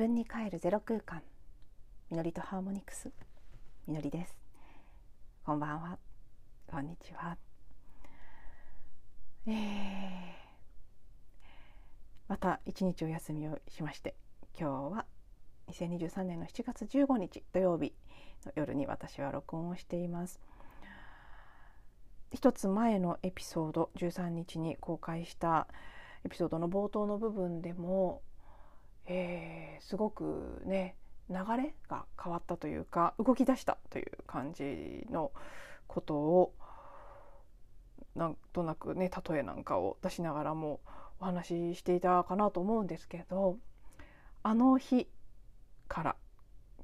自分に帰るゼロ空間。みのりとハーモニクス。みのりです。こんばんは。こんにちは。えー、また一日お休みをしまして今日は2023年の7月15日土曜日の夜に私は録音をしています。一つ前のエピソード13日に公開したエピソードの冒頭の部分でもえー、すごくね流れが変わったというか動き出したという感じのことをなんとなくね例えなんかを出しながらもお話ししていたかなと思うんですけどあの日から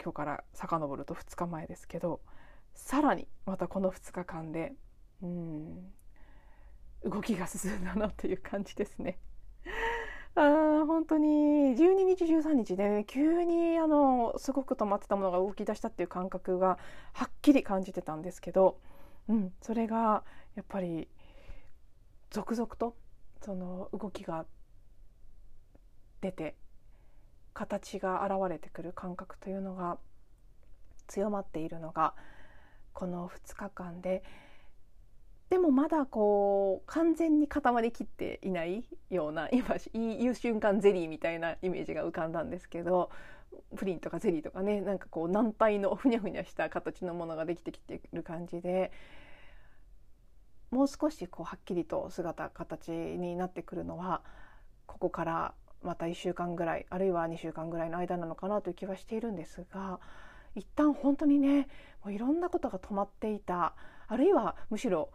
今日から遡ると2日前ですけどさらにまたこの2日間でうん動きが進んだなっていう感じですね。あ本当に。12日13日で、ね、急にあのすごく止まってたものが動き出したっていう感覚がはっきり感じてたんですけど、うん、それがやっぱり続々とその動きが出て形が現れてくる感覚というのが強まっているのがこの2日間ででもまだこう完全に固まりきっていないような 今言う瞬間ゼリーみたいなイメージが浮かんだんですけどプリンとかゼリーとかねなんかこう軟体のふにゃふにゃした形のものができてきてる感じでもう少しこうはっきりと姿形になってくるのはここからまた1週間ぐらいあるいは2週間ぐらいの間なのかなという気はしているんですが一旦本当にねもういろんなことが止まっていたあるいはむしろ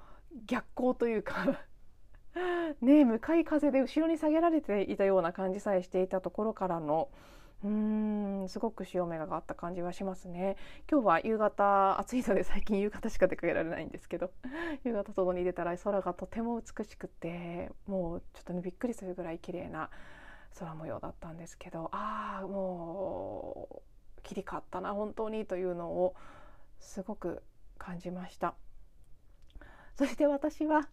逆光というか ね向かい風で後ろに下げられていたような感じさえしていたところからのうーんすごく潮目があった感じはしますね今日は夕方暑いので最近夕方しか出かけられないんですけど 夕方外に出たら空がとても美しくてもうちょっとねびっくりするぐらい綺麗な空模様だったんですけどああもう切り替わったな本当にというのをすごく感じました。そして私は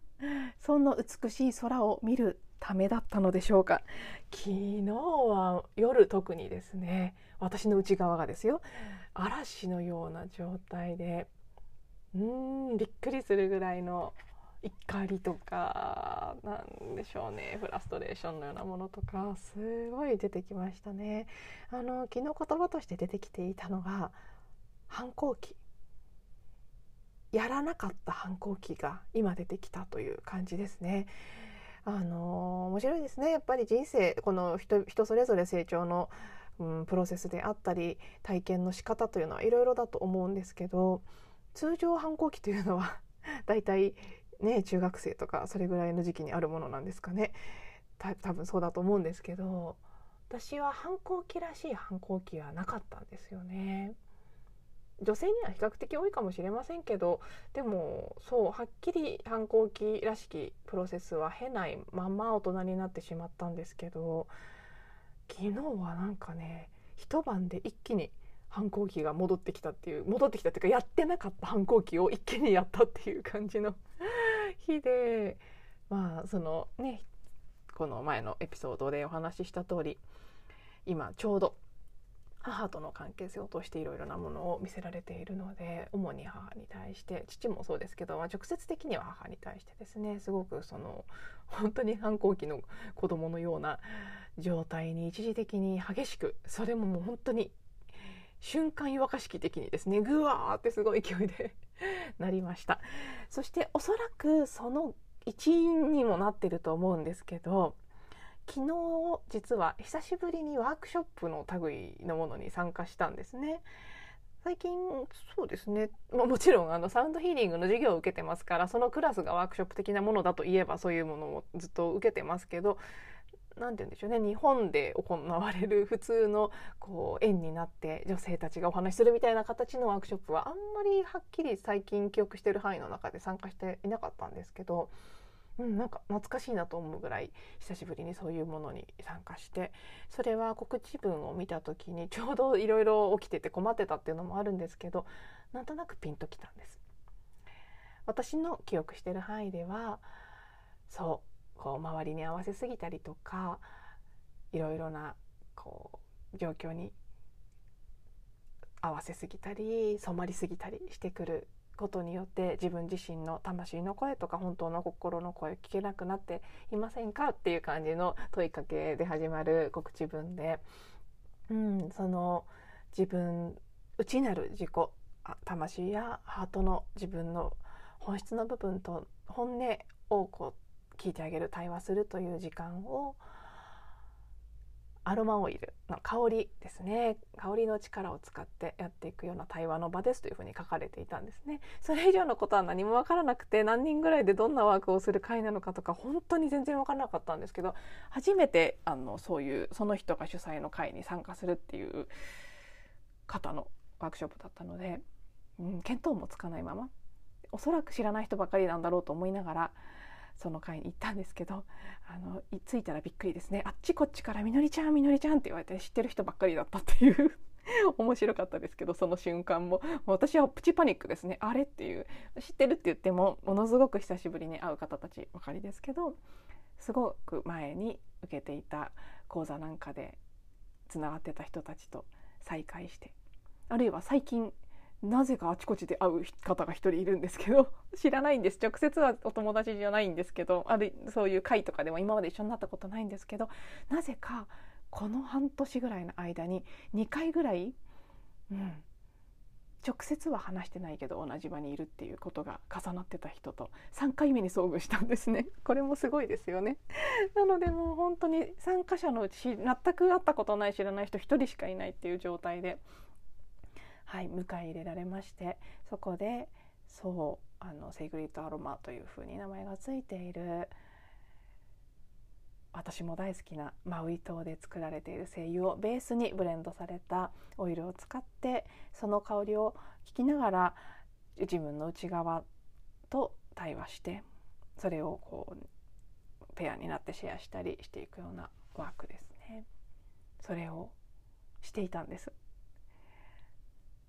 そんな美しい空を見るためだったのでしょうか。昨日は夜特にですね私の内側がですよ嵐のような状態でうんびっくりするぐらいの怒りとかなんでしょうねフラストレーションのようなものとかすごい出てきましたね。あの昨日言葉として出てきていたのが反抗期。やらなかった反抗期が今出てきたという感じですね。あの面白いですねやっぱり人生この人それぞれ成長の、うん、プロセスであったり体験の仕方というのはいろいろだと思うんですけど通常反抗期というのはだいたいね中学生とかそれぐらいの時期にあるものなんですかね多分そうだと思うんですけど私は反抗期らしい反抗期はなかったんですよね。女性には比較的多いかもしれませんけどでもそうはっきり反抗期らしきプロセスは経ないまま大人になってしまったんですけど昨日はなんかね一晩で一気に反抗期が戻ってきたっていう戻ってきたっていうかやってなかった反抗期を一気にやったっていう感じの日でまあそのねこの前のエピソードでお話しした通り今ちょうど母との関係性を通していろいろなものを見せられているので主に母に対して父もそうですけど、まあ、直接的には母に対してですねすごくその本当に反抗期の子供のような状態に一時的に激しくそれももう本当に瞬間湯沸かし器的にですねぐわーってすごい勢いで なりました。そしておそらくその一因にもなってると思うんですけど昨日実は久しぶりにワークショップの類のものに参加したんですね。最近そうですね、まあ、もちろんあのサウンドヒーリングの授業を受けてますからそのクラスがワークショップ的なものだといえばそういうものもずっと受けてますけど何て言うんでしょうね日本で行われる普通のこう縁になって女性たちがお話しするみたいな形のワークショップはあんまりはっきり最近記憶してる範囲の中で参加していなかったんですけどうん、なんか懐かしいなと思うぐらい久しぶりにそういうものに参加してそれは告知文を見た時に ちょうどいろいろ起きてて困ってたっていうのもあるんですけどなんとなくピンときたんです。私の記憶してる範囲ではそうこう周りに合わせすぎたりとかいろいろなこう状況に合わせすぎたり染まりすぎたりしてくることによって自分自身の魂の声とか本当の心の声を聞けなくなっていませんかっていう感じの問いかけで始まる告知文で、うん、その自分内なる自己魂やハートの自分の本質の部分と本音をこう聞いてあげる対話するという時間をアロマオイルの香りですね。香りの力を使ってやっていくような対話の場ですというふうに書かれていたんですね。それ以上のことは何も分からなくて何人ぐらいでどんなワークをする会なのかとか本当に全然分からなかったんですけど初めてあのそういうその人が主催の会に参加するっていう方のワークショップだったので、うん、見当もつかないままおそらく知らない人ばかりなんだろうと思いながらその会に行ったんですけどあの着いたらびっくりですね。あっちこっちから「みのりちゃんみのりちゃん」って言われて知ってる人ばっかりだったっていう 面白かったですけどその瞬間も。私はプチパニックですね。あれっていう。知ってるって言ってもものすごく久しぶりに会う方たちばかりですけどすごく前に受けていた講座なんかでつながってた人たちと再会してあるいは最近なぜかあちこちで会う方が一人いるんですけど 知らないんです。直接はお友達じゃないんですけどあるそういう会とかでも今まで一緒になったことないんですけどなぜかこの半年ぐらいの間に2回ぐらい、うん、直接は話してないけど同じ場にいるっていうことが重なってた人と3回目に遭遇したんですね。これもすごいですよね。なのでもう本当に参加者のうち全く会ったことない知らない人1人しかいないっていう状態ではい、迎え入れられましてそこでそうあのセイグリッドアロマというふうに名前がついている私も大好きなマウイ島で作られている精油をベースにブレンドされたオイルを使ってその香りを聞きながら自分の内側と対話してそれをこうペアになってシェアしたりしていくようなワークですね。それをしていたんです。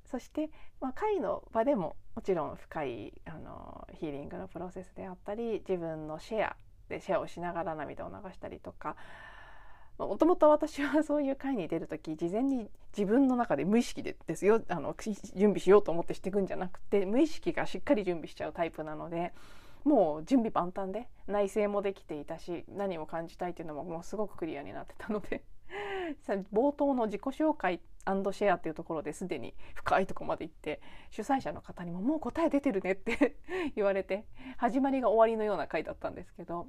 そして、まあ、会の場でももちろん深いあのヒーリングのプロセスであったり自分のシェアでシェアをしながら涙を流したりとかもともと私はそういう会に出る時事前に自分の中で無意識でですよあの準備しようと思ってしていくんじゃなくて無意識がしっかり準備しちゃうタイプなのでもう準備万端で内省もできていたし何を感じたいっていうのももうすごくクリアになってたので 冒頭の自己紹介アンドシェアっていうところですでに深いとこまで行って主催者の方にももう答え出てるねって 言われて始まりが終わりのような回だったんですけど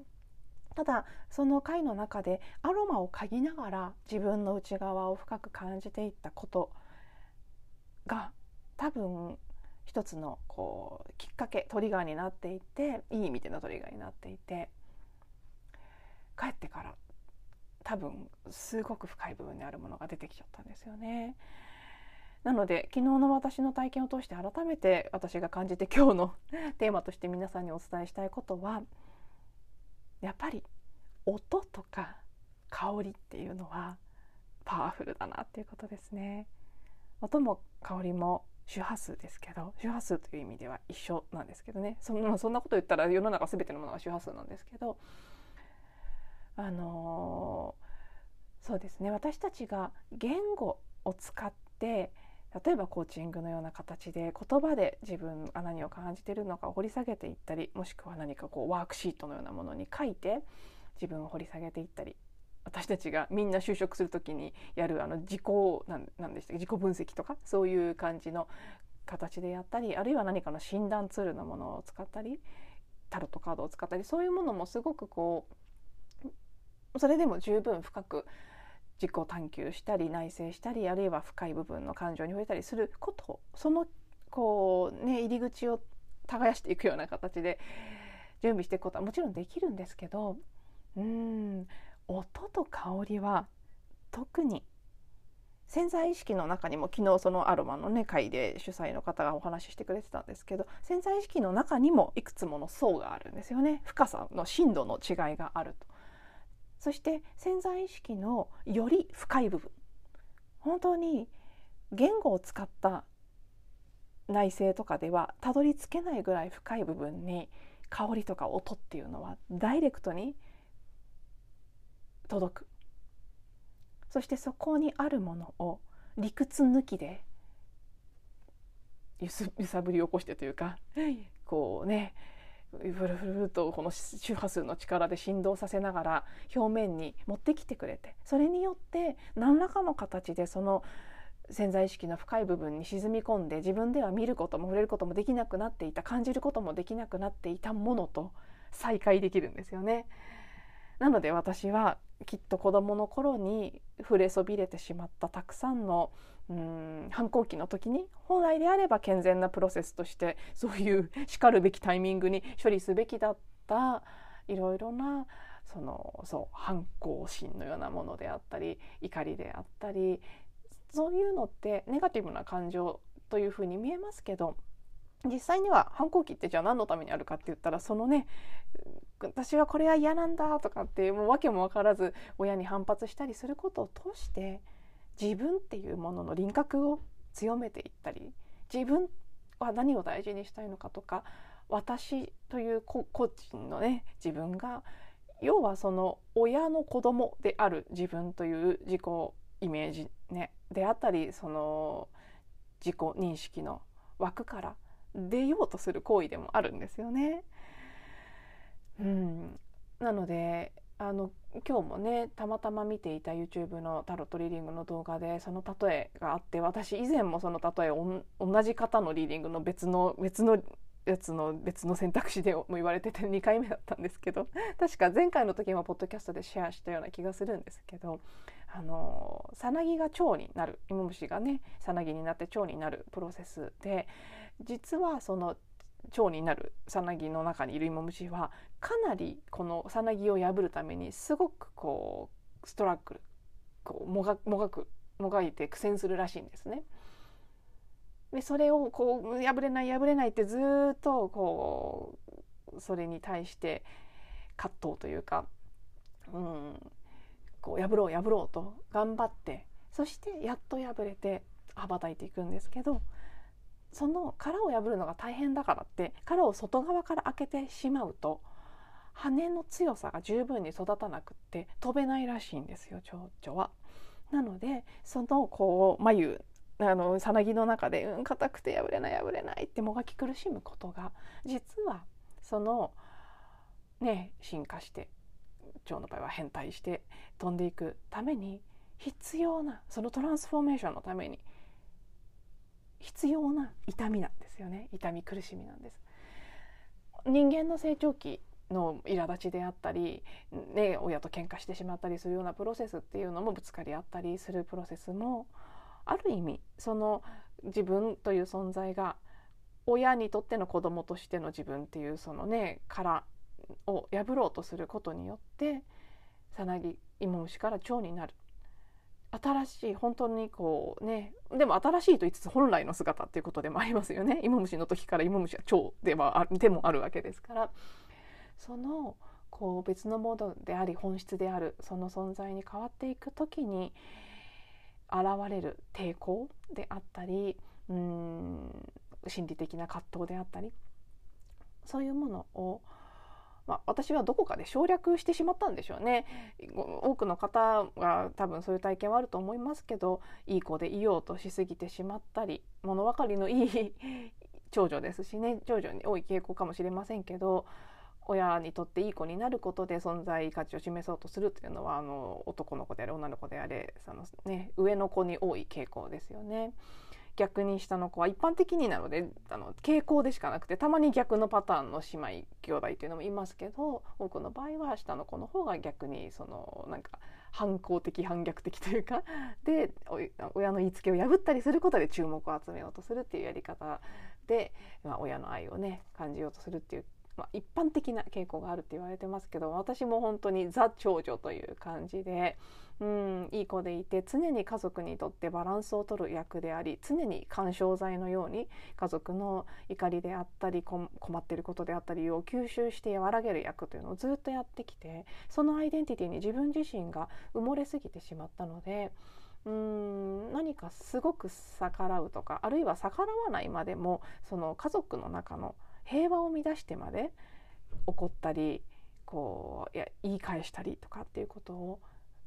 ただその回の中でアロマを嗅ぎながら自分の内側を深く感じていったことが多分一つのこうきっかけトリガーになっていていい意味でのトリガーになっていて帰ってから多分すごく深い部分にあるものが出てきちゃったんですよね。なので昨日の私の体験を通して改めて私が感じて今日のテーマとして皆さんにお伝えしたいことはやっぱり音とか香りっていうのはパワフルだなっていうことですね。音も香りも周波数ですけど周波数という意味では一緒なんですけどねそんなそんなこと言ったら世の中全てのものが周波数なんですけどあのー、そうですね。私たちが言語を使って例えばコーチングのような形で言葉で自分が何を感じているのかを掘り下げていったりもしくは何かこうワークシートのようなものに書いて自分を掘り下げていったり私たちがみんな就職する時にやるあの自己なんでした自己分析とかそういう感じの形でやったりあるいは何かの診断ツールのものを使ったりタロットカードを使ったりそういうものもすごくこうそれでも十分深く自己探求したり内省したりあるいは深い部分の感情に触れたりすることそのこうね入り口を耕していくような形で準備していくことはもちろんできるんですけどうん音と香りは特に潜在意識の中にも昨日そのアロマのね会で主催の方がお話ししてくれてたんですけど潜在意識の中にもいくつもの層があるんですよね深さの深度の違いがあると。そして潜在意識のより深い部分。本当に言語を使った内省とかではたどり着けないぐらい深い部分に香りとか音っていうのはダイレクトに届く。そしてそこにあるものを理屈抜きで揺さぶり起こしてというかこうねフルフルとこの周波数の力で振動させながら表面に持ってきてくれてそれによって何らかの形でその潜在意識の深い部分に沈み込んで自分では見ることも触れることもできなくなっていた感じることもできなくなっていたものと再会できるんですよね。なので私はきっと子どもの頃に触れそびれてしまったたくさんのうん反抗期の時に本来であれば健全なプロセスとしてそういうしかるべきタイミングに処理すべきだったいろいろなそのそう反抗心のようなものであったり怒りであったりそういうのってネガティブな感情というふうに見えますけど実際には反抗期ってじゃあ何のためにあるかって言ったらそのね私はこれは嫌なんだとかってもう訳も分からず親に反発したりすることを通して自分っていうものの輪郭を強めていったり自分は何を大事にしたいのかとか私という個人のね自分が要はその親の子供である自分という自己イメージ、ね、であったりその自己認識の枠から出ようとする行為でもあるんですよね。うん、なのであの今日もねたまたま見ていた YouTube のタロットリーディングの動画でその例えがあって私以前もその例えを同じ方のリーディングの別の別のやつの別の選択肢でも言われてて2回目だったんですけど確か前回の時もポッドキャストでシェアしたような気がするんですけどあのさなぎが蝶になる芋虫がねさなぎになって蝶になるプロセスで実はその蝶になるさなぎの中にいる芋虫はかなりこのさなぎを破るためにすごくこうストラッグルこうもがもがくもがいて苦戦するらしいんですね。でそれをこう破れない破れないってずっとこうそれに対して葛藤というか、うん、こう破ろう破ろうと頑張ってそしてやっと破れて羽ばたいていくんですけどその殻を破るのが大変だからって殻を外側から開けてしまうと羽の強さが十分に育たなくって飛べないらしいんですよ蝶々は。なのでそのこう眉あのさなぎの中で「うん硬くて破れない破れない」ってもがき苦しむことが実はそのね進化して蝶の場合は変態して飛んでいくために必要なそのトランスフォーメーションのために必要な痛みなんですよね痛み苦しみなんです。人間の成長期の苛立ちであったり、ね、親と喧嘩してしまったりするようなプロセスっていうのもぶつかり合ったりするプロセスもある意味その自分という存在が親にとっての子供としての自分っていうそのね殻を破ろうとすることによってさなぎ芋虫から蝶になる新しい本当にこうねでも新しいと言いつつ本来の姿っていうことでもありますよね。芋虫の時から芋虫は蝶ではあでもあるわけですから。そのこう別のモードであり本質であるその存在に変わっていく時に現れる抵抗であったりうん心理的な葛藤であったりそういうものをまあ、私はどこかで省略してしまったんでしょうね多くの方が多分そういう体験はあると思いますけどいい子でいようとしすぎてしまったり物分かりのいい長女ですしね長女に多い傾向かもしれませんけど親にとっていい子になることで存在価値を示そうとするというのはあの男の子であれ女の子であれその、ね、上の子に多い傾向ですよね。逆に下の子は一般的になのであの傾向でしかなくてたまに逆のパターンの姉妹兄弟というのもいますけど多くの場合は下の子の方が逆にそのなんか反抗的反逆的というか で親の言いつけを破ったりすることで注目を集めようとするっていうやり方で、まあ、親の愛をね感じようとするっていうまあ、一般的な傾向があるって言われてますけど私も本当にザ長女という感じでうんいい子でいて常に家族にとってバランスを取る役であり常に緩衝材のように家族の怒りであったり困っていることであったりを吸収して和らげる役というのをずっとやってきてそのアイデンティティに自分自身が埋もれすぎてしまったので。うん何かすごく逆らうとかあるいは逆らわないまでもその家族の中の平和を乱してまで怒ったりこういや言い返したりとかっていうことを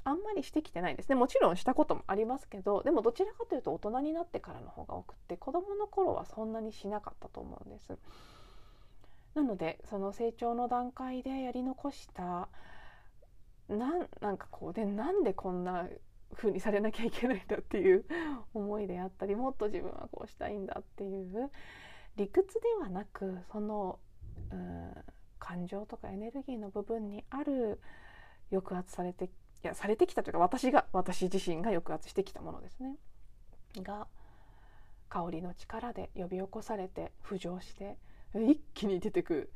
あんまりしてきてないですねもちろんしたこともありますけどでもどちらかというと大人になってからの方が多くて子どもの頃はそんなにしなかったと思うんです。なのでその成長の段階でやり残したなんなんかこうでなんでこんな風にされなきゃいけないんだっていう思いであったりもっと自分はこうしたいんだっていう理屈ではなくその感情とかエネルギーの部分にある抑圧されていやされてきたというか私が私自身が抑圧してきたものですね。が香りの力で呼び起こされて浮上して一気に出てく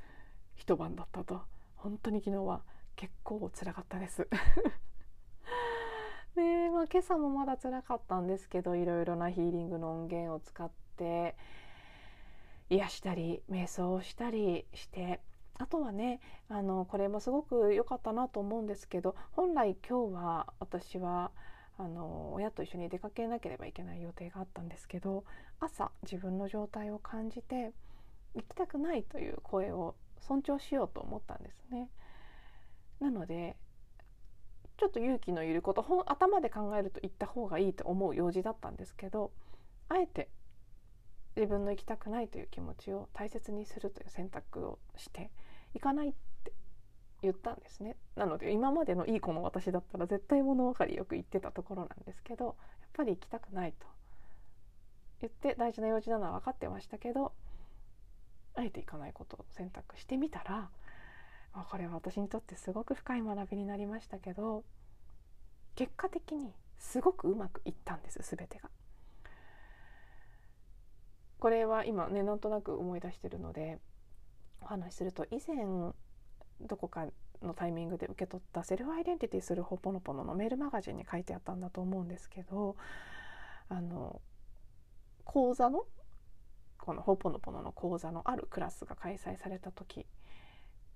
一晩だったと。本当に昨日は結構辛かったです。で、まあ、今朝もまだ辛かったんですけどいろいろなヒーリングの音源を使って癒したり瞑想をしたりしてあとはねあのこれもすごく良かったなと思うんですけど本来今日は私はあの親と一緒に出かけなければいけない予定があったんですけど朝自分の状態を感じて行きたくないという声を尊重しようと思ったんですね。なのでちょっと勇気のいること頭で考えると行った方がいいと思う用事だったんですけどあえて自分の行きたくないという気持ちを大切にするという選択をして行かないって言ったんですねなので今までのいい子の私だったら絶対物分かりよく言ってたところなんですけどやっぱり行きたくないと言って大事な用事なのは分かってましたけどあえて行かないことを選択してみたらこれは私にとってすごく深い学びになりましたけど結果的にすごくうまくいったんです全てが。これは今ねなんとなく思い出してるのでお話しすると以前どこかのタイミングで受け取ったセルフアイデンティティするほぽのぽののメールマガジンに書いてあったんだと思うんですけどあの講座のこのほぽのぽのの講座のあるクラスが開催された時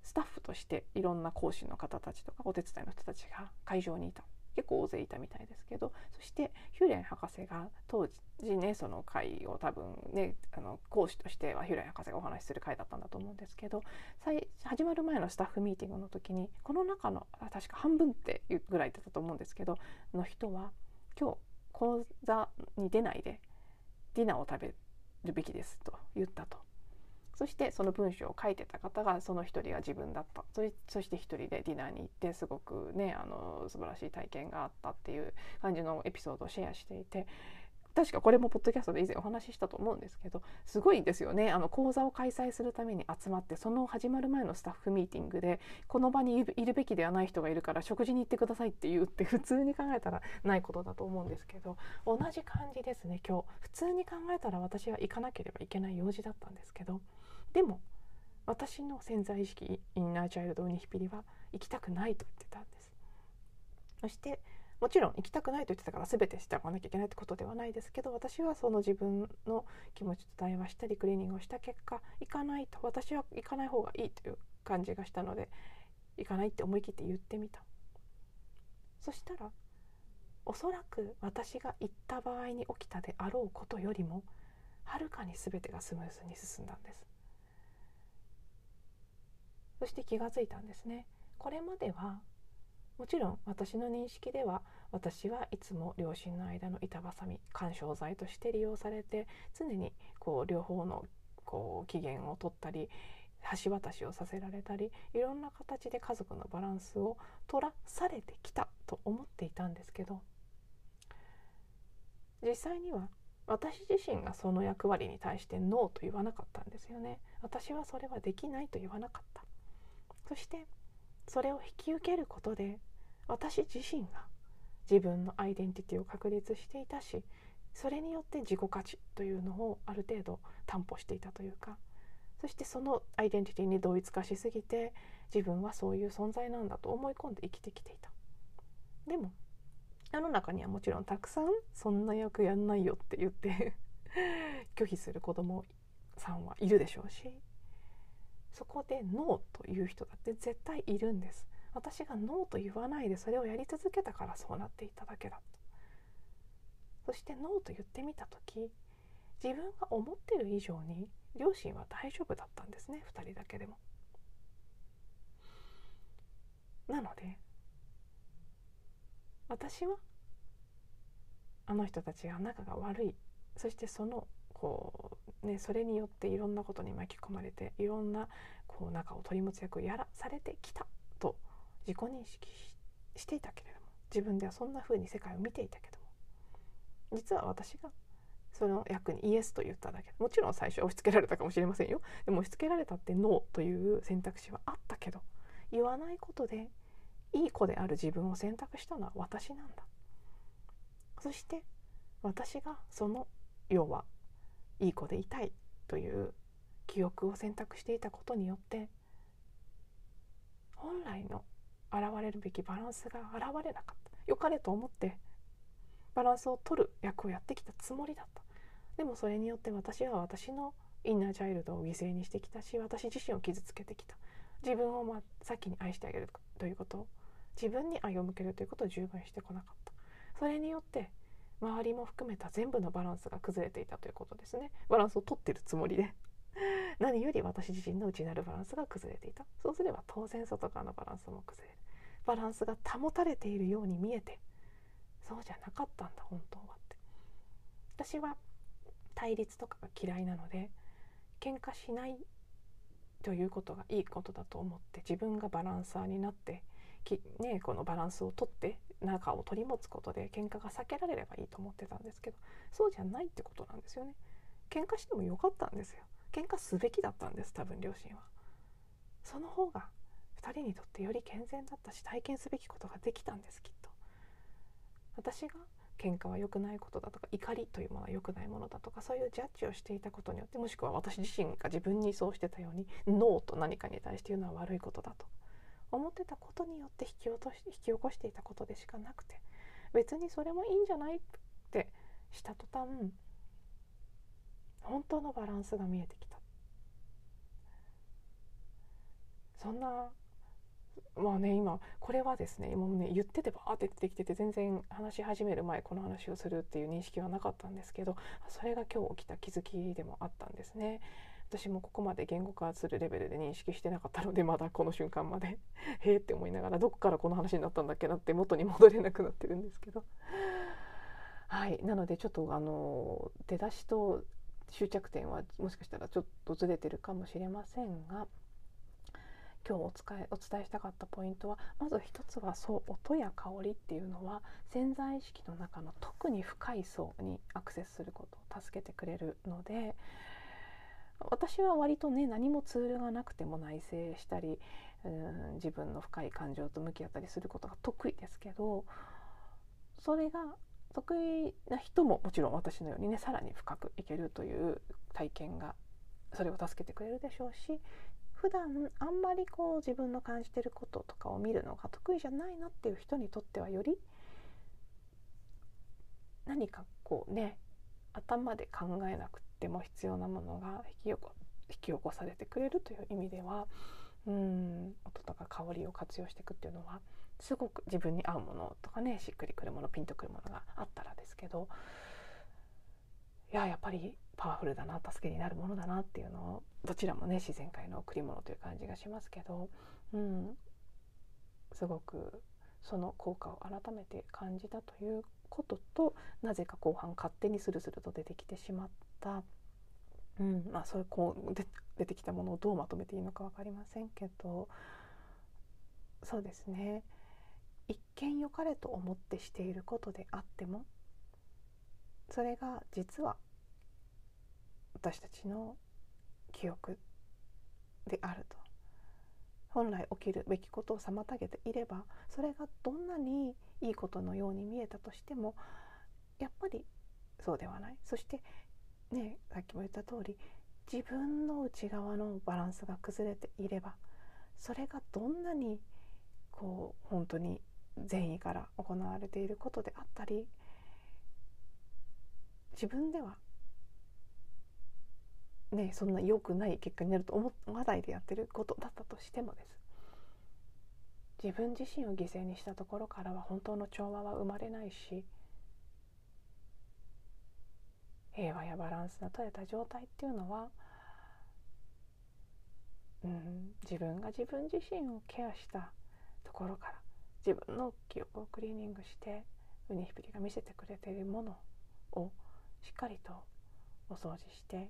スタッフとしていろんな講師の方たちとかお手伝いの人たちが会場にいた。結構大勢いたみたいですけどそしてヒューレン博士が当時ねその会を多分ねあの講師としてはヒューレン博士がお話しする会だったんだと思うんですけど始まる前のスタッフミーティングの時にこの中の確か半分っていうぐらいだったと思うんですけどの人は今日講座に出ないでディナーを食べるべきですと言ったと。そしてその文章を書いてた方がその一人が自分だった。そして一人でディナーに行ってすごくねあの素晴らしい体験があったっていう感じのエピソードをシェアしていて確かこれもポッドキャストで以前お話ししたと思うんですけどすごいですよね。あの講座を開催するために集まってその始まる前のスタッフミーティングでこの場にいるべきではない人がいるから食事に行ってくださいって言うって普通に考えたらないことだと思うんですけど同じ感じですね今日。普通に考えたら私は行かなければいけない用事だったんですけどでも私の潜在意識インナーチャイルドウニヒピリは行きたくないと言ってたんです。そしてもちろん行きたくないと言ってたから全てしておかなきゃいけないってことではないですけど私はその自分の気持ちと対話したりクリーニングをした結果行かないと私は行かない方がいいという感じがしたので行かないって思い切って言ってみた。そしたらおそらく私が行った場合に起きたであろうことよりもはるかに全てがスムーズに進んだんです。そして気がついたんですね。これまではもちろん私の認識では私はいつも両親の間の板挟み緩衝材として利用されて常にこう両方のこう機嫌を取ったり橋渡しをさせられたりいろんな形で家族のバランスを取らされてきたと思っていたんですけど実際には私自身がその役割に対してノーと言わなかったんですよね。私はそれはできないと言わなかった。そしてそれを引き受けることで私自身が自分のアイデンティティを確立していたしそれによって自己価値というのをある程度担保していたというかそしてそのアイデンティティに同一化しすぎて自分はそういう存在なんだと思い込んで生きてきていた。でも世の中にはもちろんたくさんそんな役やんないよって言って 拒否する子供さんはいるでしょうしそこでノーという人だって絶対いるんです。私がノーと言わないでそれをやり続けたからそうなっていただけだと。そしてノーと言ってみた時自分が思ってる以上に両親は大丈夫だったんですね。2人だけでも。なので私はあの人たちが仲が悪い。そしてそのこう、ね、それによっていろんなことに巻き込まれていろんなこう仲を取り持つ役をやらされてきたと自己認識していたけれども自分ではそんな風に世界を見ていたけども実は私がその役にイエスと言っただけ。もちろん最初は押し付けられたかもしれませんよ。でも押し付けられたってノーという選択肢はあったけど言わないことでいい子である自分を選択したのは私なんだ。そして私がその要はいい子でいたいという記憶を選択していたことによって本来の現れるべきバランスが現れなかった。良かれと思ってバランスを取る役をやってきたつもりだった。でもそれによって私は私のインナーチャイルドを犠牲にしてきたし私自身を傷つけてきた。自分をま先に愛してあげるということを自分に愛を向けるということを十分してこなかった。それによって周りも含めた全部のバランスが崩れていたということですね。バランスを取ってるつもりで。何より私自身の内なるバランスが崩れていた。そうすれば当然外側のバランスも崩れる。バランスが保たれているように見えて。そうじゃなかったんだ本当はって。私は対立とかが嫌いなので喧嘩しないということがいいことだと思って自分がバランサーになってき、ね、このバランスをとって仲を取り持つことで喧嘩が避けられればいいと思ってたんですけどそうじゃないってことなんですよね。喧嘩してもよかったんですよ。喧嘩すべきだったんです多分両親は。その方が2人にとってより健全だったし体験すべきことができたんですきっと。私が喧嘩は良くないことだとか怒りというものは良くないものだとかそういうジャッジをしていたことによってもしくは私自身が自分にそうしてたようにノーと何かに対して言うのは悪いことだと思ってたことによって引き落とし引き起こしていたことでしかなくて別にそれもいいんじゃないってした途端本当のバランスが見えてきたそんなまあね今これはですね今ね言っててバーって出てきてて全然話し始める前この話をするっていう認識はなかったんですけどそれが今日起きた気づきでもあったんですね。私もここまで言語化するレベルで認識してなかったのでまだこの瞬間まで。へえって思いながらどこからこの話になったんだっけなって元に戻れなくなってるんですけど。はい。なのでちょっとあの出だしと終着点はもしかしたらちょっとずれてるかもしれませんが今日お伝えお伝えしたかったポイントはまず一つはそう音や香りっていうのは潜在意識の中の特に深い層にアクセスすることを助けてくれるので私は割とね何もツールがなくても内省したりうん自分の深い感情と向き合ったりすることが得意ですけどそれが得意な人ももちろん私のようにねさらに深くいけるという体験がそれを助けてくれるでしょうし普段あんまりこう自分の感じてることとかを見るのが得意じゃないなっていう人にとってはより何かこうね頭で考えなくても必要なものが引き起こ引き起こされてくれるという意味ではうん音とか香りを活用していくっていうのはすごく自分に合うものとかねしっくりくるものピンとくるものがあったらですけどいややっぱりパワフルだな助けになるものだなっていうのをどちらもね自然界の贈り物という感じがしますけど、うん、すごくその効果を改めて感じたということとなぜか後半勝手にスルスルと出てきてしまった、うんまあ、そういうこう出てきたものをどうまとめていいのか分かりませんけど。そうですね。一見良かれと思ってしていることであってもそれが実は私たちの記憶であると。本来起きるべきことを妨げていればそれがどんなにいいことのように見えたとしてもやっぱりそうではない。そしてねさっきも言った通り自分の内側のバランスが崩れていればそれがどんなにこう本当に善意から行われていることであったり自分ではねそんな良くない結果になると思わないでやってることだったとしてもです。自分自身を犠牲にしたところからは本当の調和は生まれないし平和やバランスの取れた状態っていうのは、うん、自分が自分自身をケアしたところから自分の記憶をクリーニングしてウニヒプリが見せてくれているものをしっかりとお掃除して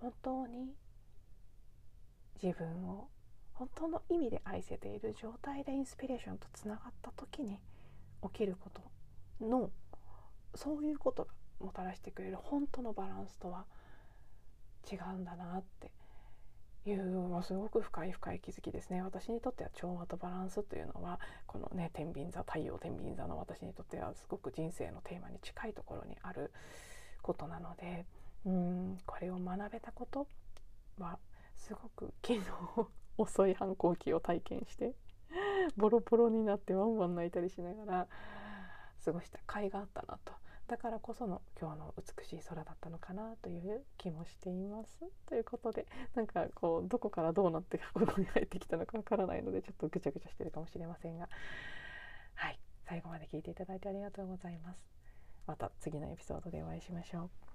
本当に自分を本当の意味で愛せている状態でインスピレーションとつながった時に起きることのそういうことがもたらしてくれる本当のバランスとは違うんだなっていうのはすごく深い深い気づきですね私にとっては調和とバランスというのはこのね天秤座太陽天秤座の私にとってはすごく人生のテーマに近いところにあることなのでうんこれを学べたことはすごく昨日遅い反抗期を体験してボロボロになってワンワン泣いたりしながら過ごした甲斐があったなとだからこその今日の美しい空だったのかなという気もしています。ということでなんかこうどこからどうなってここに入ってきたのかわからないのでちょっとぐちゃぐちゃしてるかもしれませんがはい最後まで聞いていただいてありがとうございます。また次のエピソードでお会いしましょう。